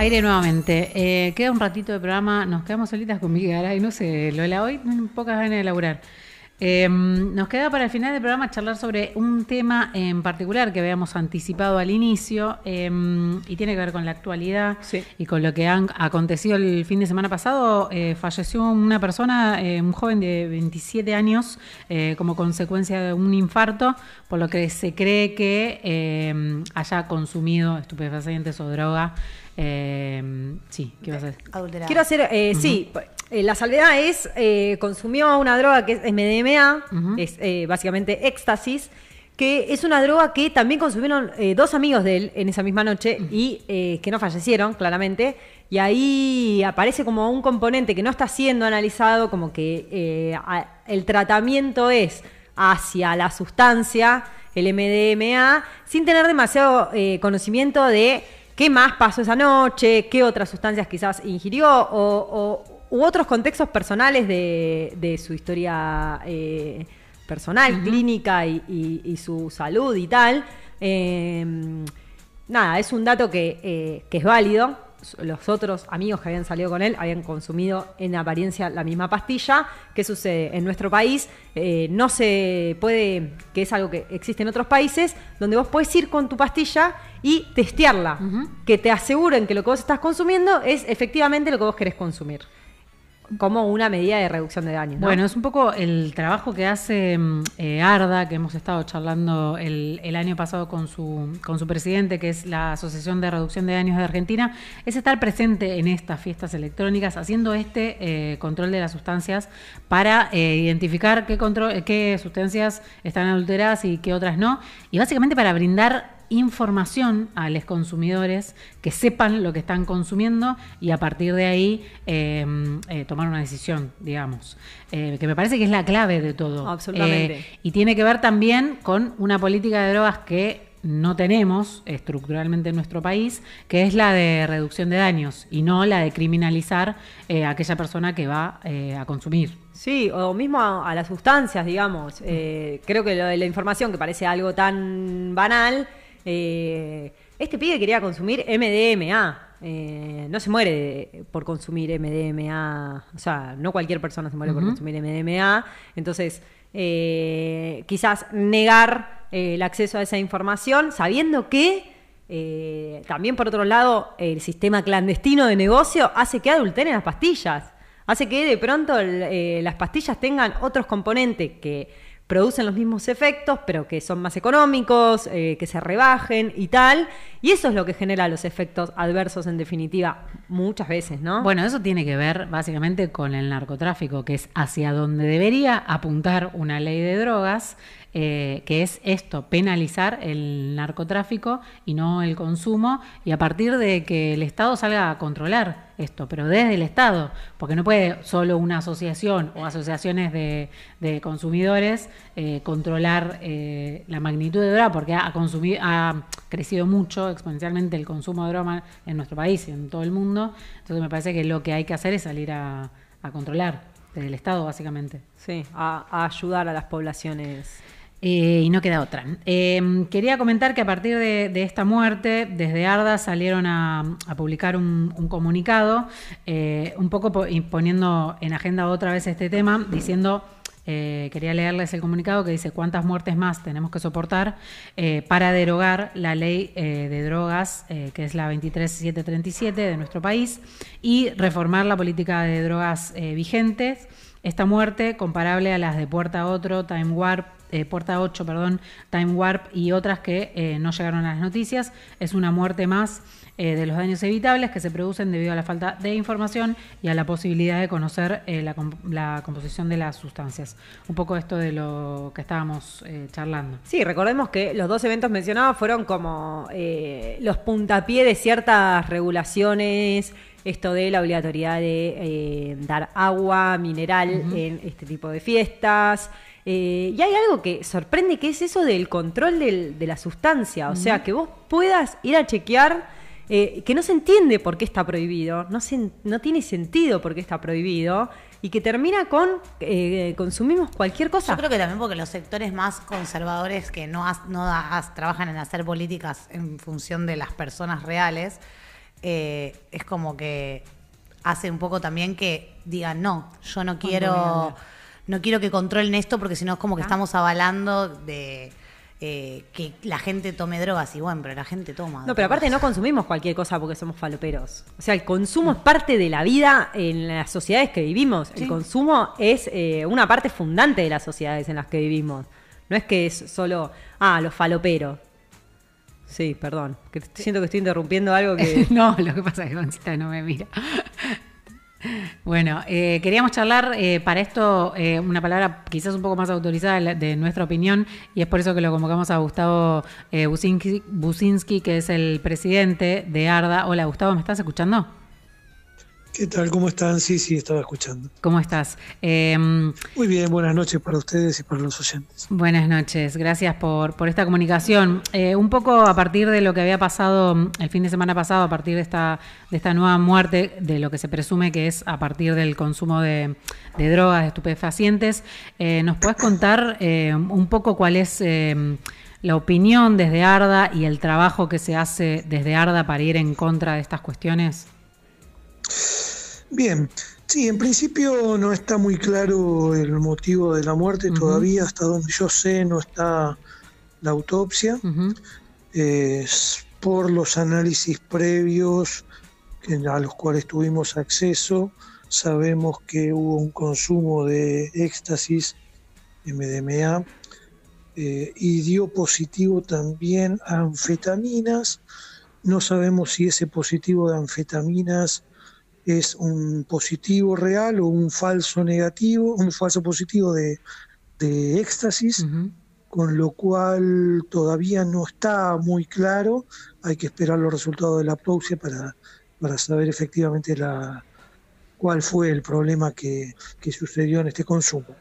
Aire nuevamente. Eh, queda un ratito de programa. Nos quedamos solitas con Miguel y no sé, lo de la hoy, pocas ganas de laburar. Eh, nos queda para el final del programa charlar sobre un tema en particular que habíamos anticipado al inicio eh, y tiene que ver con la actualidad y con lo que han acontecido el fin de semana pasado. falleció una persona, un joven de 27 años, como consecuencia de un infarto, por lo que se cree que haya consumido estupefacientes o droga. Eh, sí, ¿qué vas a hacer? Quiero hacer, eh, sí, eh, la salvedad es, eh, consumió una droga que es MDMA, es básicamente éxtasis, que es una droga que también consumieron dos amigos de él en esa misma noche y que no fallecieron, claramente. Y ahí aparece como un componente que no está siendo analizado, como que el tratamiento es hacia la sustancia, el MDMA, sin tener demasiado conocimiento de qué más pasó esa noche, qué otras sustancias quizás ingirió o, u otros contextos personales de, su historia eh, personal, clínica y, su salud y tal. Em, nada, es un dato que, eh, que es válido los otros amigos que habían salido con él habían consumido en apariencia la misma pastilla. ¿Qué sucede? En nuestro país eh, no se puede, que es algo que existe en otros países, donde vos puedes ir con tu pastilla y testearla, que te aseguren que lo que vos estás consumiendo es efectivamente lo que vos querés consumir como una medida de reducción de daños. Bueno, es un poco el trabajo que hace mm, eh, Arda, que hemos estado charlando el, año pasado con su, con su presidente, que es la Asociación de Reducción de Daños de Argentina, es estar presente en estas fiestas electrónicas, haciendo este eh, control de las sustancias para eh, identificar qué, control, qué sustancias están adulteradas y qué otras no, y básicamente para brindar información a los consumidores que sepan lo que están consumiendo y a partir de ahí em, eh, tomar una decisión, digamos. Eh, que me parece que es la clave de todo. Absolutamente. Eh, y tiene que ver también con una política de drogas que no tenemos estructuralmente en nuestro país, que es la de reducción de daños y no la de criminalizar a aquella persona que va a consumir. Sí, o mismo a, las sustancias, digamos. creo que lo de la información, que parece algo tan banal, eh, este pibe quería consumir MDMA. Eh, no se muere por consumir MDMA. O sea, no cualquier persona se muere por consumir MDMA. Entonces, eh, quizás negar el acceso a esa información sabiendo que también, por otro lado, el sistema clandestino de negocio hace que adulteren las pastillas. Hace que de pronto las pastillas tengan otros componentes que producen los mismos efectos, pero que son más económicos, eh, que se rebajen y tal. Y eso es lo que genera los efectos adversos en definitiva, muchas veces, ¿no? Bueno, eso tiene que ver básicamente con el narcotráfico, que es hacia donde debería apuntar una ley de drogas eh, que es esto, penalizar el narcotráfico y no el consumo, y a partir de que el Estado salga a controlar esto, pero desde el Estado, porque no puede solo una asociación o asociaciones de, consumidores eh, controlar eh, la magnitud de droga, porque ha, consumido, ha crecido mucho exponencialmente el consumo de droga en nuestro país y en todo el mundo, entonces me parece que lo que hay que hacer es salir a, controlar desde el Estado, básicamente. Sí, a ayudar a las poblaciones eh, y no queda otra. Em, quería comentar que a partir de, esta muerte, desde Arda salieron a, publicar un, comunicado, eh, un poco poniendo en agenda otra vez este tema, diciendo, eh, quería leerles el comunicado que dice cuántas muertes más tenemos que soportar para derogar la ley de drogas, que es la 23737 de nuestro país, y reformar la política de drogas vigentes. Esta muerte, comparable a las de Puerta Otro, Time Warp, eh, Puerta 8, perdón, Time Warp y otras que eh, no llegaron a las noticias. Es una muerte más eh, de los daños evitables que se producen debido a la falta de información y a la posibilidad de conocer la, composición de las sustancias. Un poco esto de lo que estábamos charlando. Sí, recordemos que los dos eventos mencionados fueron como los puntapié de ciertas regulaciones esto de la obligatoriedad de dar agua mineral en este tipo de fiestas, eh, y hay algo que sorprende, que es eso del control de la sustancia. O sea, que vos puedas ir a chequear, eh, que no se entiende por qué está prohibido, no, no tiene sentido por qué está prohibido, y que termina con eh, consumimos cualquier cosa. Yo creo que también porque los sectores más conservadores que no, no trabajan en hacer políticas en función de las personas reales, eh, es como que hace un poco también que digan, no, yo no quiero, no quiero que controlen esto porque si no es como que estamos avalando de eh, que la gente tome drogas y bueno, pero la gente toma. No, pero aparte no consumimos cualquier cosa porque somos faloperos. O sea, el consumo es parte de la vida en las sociedades que vivimos. El consumo es eh, una parte fundante de las sociedades en las que vivimos. No es que es solo, ah, los faloperos. Sí, perdón. Que siento que estoy interrumpiendo algo que. no, lo que pasa es que Goncita no me mira. Bueno, eh, queríamos charlar eh, para esto eh, una palabra quizás un poco más autorizada de, nuestra opinión y es por eso que lo convocamos a Gustavo Businski, que es el presidente de ARDA. Hola Gustavo, ¿me estás escuchando? ¿Qué tal? ¿Cómo están? Sí, sí, estaba escuchando. ¿Cómo estás? Em, Muy bien, buenas noches para ustedes y para los oyentes. Buenas noches, gracias por, por esta comunicación. Eh, un poco a partir de lo que había pasado mm, el fin de semana pasado, a partir de esta, de esta nueva muerte, de lo que se presume que es a partir del consumo de, drogas, de estupefacientes, eh, ¿nos puedes contar eh, un poco cuál es la opinión desde ARDA y el trabajo que se hace desde ARDA para ir en contra de estas cuestiones? Bien, sí, en principio no está muy claro el motivo de la muerte todavía, hasta donde yo sé no está la autopsia. por los análisis previos a los cuales tuvimos acceso, sabemos que hubo un consumo de éxtasis, MDMA, eh, y dio positivo también a anfetaminas. No sabemos si ese positivo de anfetaminas es un positivo real o un falso negativo, un falso positivo de, éxtasis, con lo cual todavía no está muy claro. Hay que esperar los resultados de la autopsia para, para saber efectivamente la, cuál fue el problema que, sucedió en este consumo.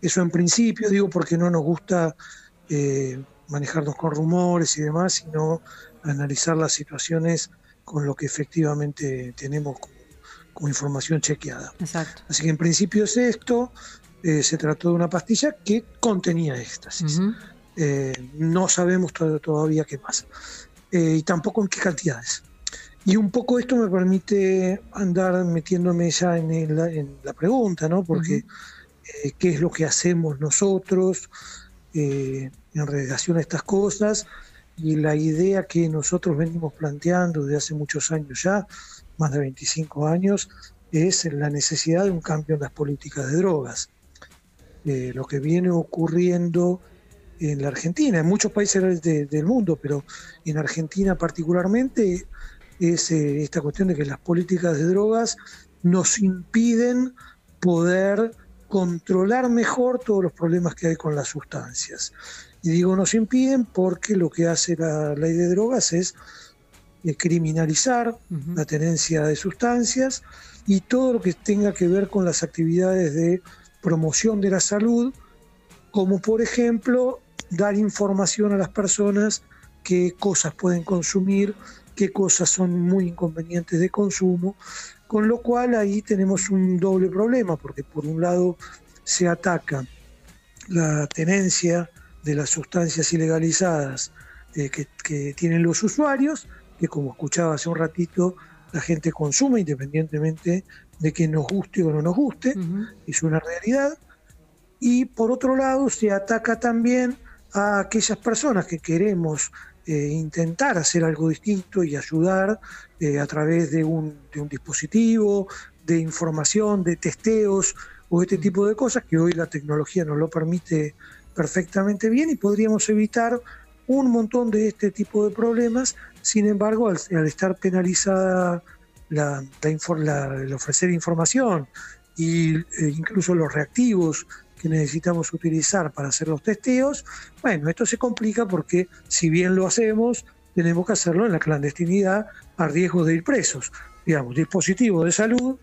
Eso en principio, digo, porque no nos gusta eh, manejarnos con rumores y demás, sino analizar las situaciones con lo que efectivamente tenemos con información chequeada. Exacto. Así que en principio es esto, eh, se trató de una pastilla que contenía éxtasis. Eh, no sabemos todavía qué más. Eh, y tampoco en qué cantidades. Y un poco esto me permite andar metiéndome ya en, la pregunta, ¿no? Porque qué es lo que hacemos nosotros en relación a estas cosas y la idea que nosotros venimos planteando desde hace muchos años ya más de 25 años, es la necesidad de un cambio en las políticas de drogas. Eh, lo que viene ocurriendo en la Argentina, en muchos países del mundo, pero en Argentina particularmente, es eh, esta cuestión de que las políticas de drogas nos impiden poder controlar mejor todos los problemas que hay con las sustancias. Y digo nos impiden porque lo que hace la ley de drogas es criminalizar la tenencia de sustancias y todo lo que tenga que ver con las actividades de promoción de la salud, como por ejemplo dar información a las personas qué cosas pueden consumir, qué cosas son muy inconvenientes de consumo, con lo cual ahí tenemos un doble problema, porque por un lado se ataca la tenencia de las sustancias ilegalizadas eh, que tienen los usuarios, que como escuchaba hace un ratito, la gente consume independientemente de que nos guste o no nos guste, es una realidad. Y por otro lado, se ataca también a aquellas personas que queremos eh, intentar hacer algo distinto y ayudar eh, a través de un, de un, dispositivo, de información, de testeos o este tipo de cosas que hoy la tecnología nos lo permite perfectamente bien y podríamos evitar un montón de este tipo de problemas sin embargo, al, estar penalizada la, el ofrecer información e incluso los reactivos que necesitamos utilizar para hacer los testeos, bueno, esto se complica porque si bien lo hacemos, tenemos que hacerlo en la clandestinidad a riesgo de ir presos. Digamos, dispositivos de salud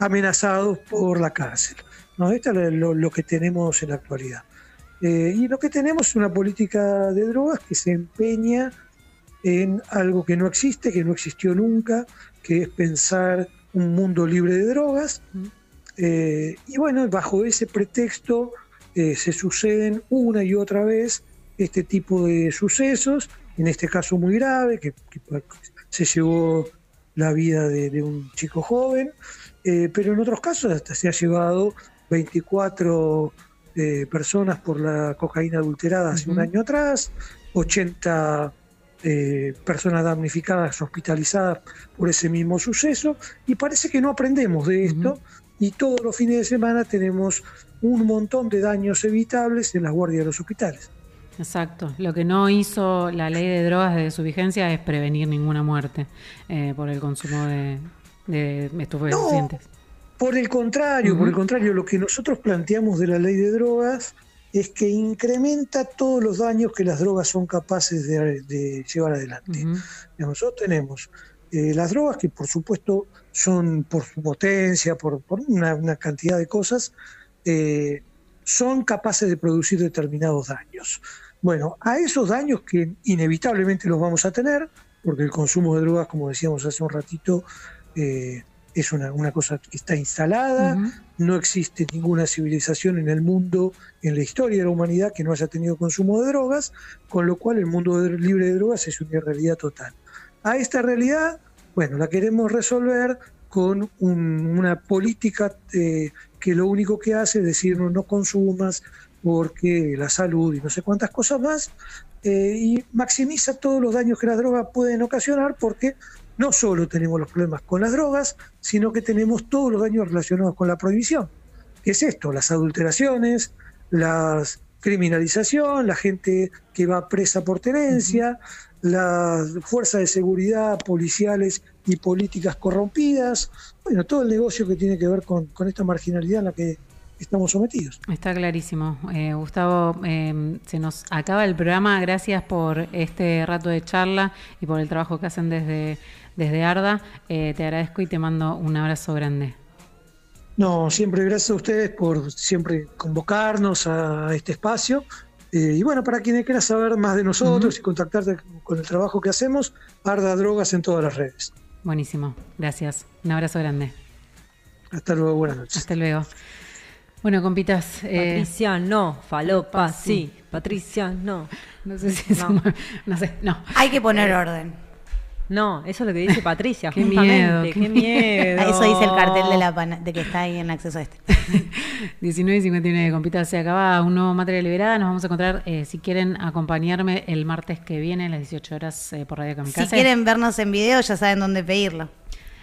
amenazados por la cárcel. ¿no? Esto es lo, que tenemos en la actualidad. Eh, y lo que tenemos es una política de drogas que se empeña en algo que no existe, que no existió nunca, que es pensar un mundo libre de drogas. Eh, y bueno, bajo ese pretexto eh, se suceden una y otra vez este tipo de sucesos, en este caso muy grave, que, se llevó la vida de, un chico joven, eh, pero en otros casos hasta se ha llevado 24 eh, personas por la cocaína adulterada hace un año atrás, 80 eh, personas damnificadas, hospitalizadas por ese mismo suceso, y parece que no aprendemos de esto, y todos los fines de semana tenemos un montón de daños evitables en las guardias de los hospitales. Exacto. Lo que no hizo la ley de drogas desde su vigencia es prevenir ninguna muerte eh, por el consumo de, de estupefacientes. Por el contrario, por el contrario, lo que nosotros planteamos de la ley de drogas es que incrementa todos los daños que las drogas son capaces de, llevar adelante. Nosotros tenemos eh, las drogas que por supuesto son por su potencia, por, una, cantidad de cosas, eh, son capaces de producir determinados daños. Bueno, a esos daños que inevitablemente los vamos a tener, porque el consumo de drogas, como decíamos hace un ratito, eh, es una, cosa que está instalada, no existe ninguna civilización en el mundo, en la historia de la humanidad, que no haya tenido consumo de drogas, con lo cual el mundo libre de drogas es una realidad total. A esta realidad, bueno, la queremos resolver con una política eh, que lo único que hace es decirnos no consumas porque la salud y no sé cuántas cosas más, eh, y maximiza todos los daños que las drogas pueden ocasionar porque no solo tenemos los problemas con las drogas, sino que tenemos todos los daños relacionados con la prohibición. ¿Qué es esto? Las adulteraciones, la criminalización, la gente que va presa por tenencia, las fuerzas de seguridad policiales y políticas corrompidas, bueno, todo el negocio que tiene que ver con, esta marginalidad en la que estamos sometidos. Está clarísimo. Eh, Gustavo, eh, se nos acaba el programa. Gracias por este rato de charla y por el trabajo que hacen desde desde Arda. Eh, te agradezco y te mando un abrazo grande. No, siempre gracias a ustedes por siempre convocarnos a este espacio. Y bueno, para quienes quieran saber más de nosotros y contactarte con el trabajo que hacemos, Arda Drogas en todas las redes. Buenísimo, gracias. Un abrazo grande. Hasta luego, buenas noches. Hasta luego. Bueno, compitas. Eh, Patricia, no. Falopa, sí. Patricia, no. No sé si no. no sé, no. Hay que poner orden. No, eso es lo que dice Patricia, qué miedo, qué, miedo. Eso dice el cartel de, la de que está ahí en acceso a este. 19 y 59, compita, se acaba un nuevo materia liberada. Nos vamos a encontrar, eh, si quieren acompañarme el martes que viene a las 18 horas eh, por Radio Kamikaze. Si quieren vernos en video, ya saben dónde pedirlo.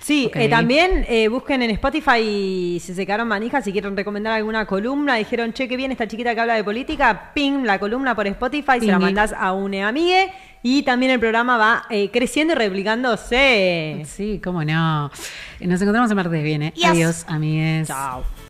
Sí, eh, también eh, busquen en Spotify si se quedaron manijas, si quieren recomendar alguna columna, dijeron, che, qué bien esta chiquita que habla de política, ping, la columna por Spotify, se la mandás a un amigue y también el programa va eh, creciendo y replicándose. Sí, cómo no. Nos encontramos el martes viene. Adiós, amigues. Chao.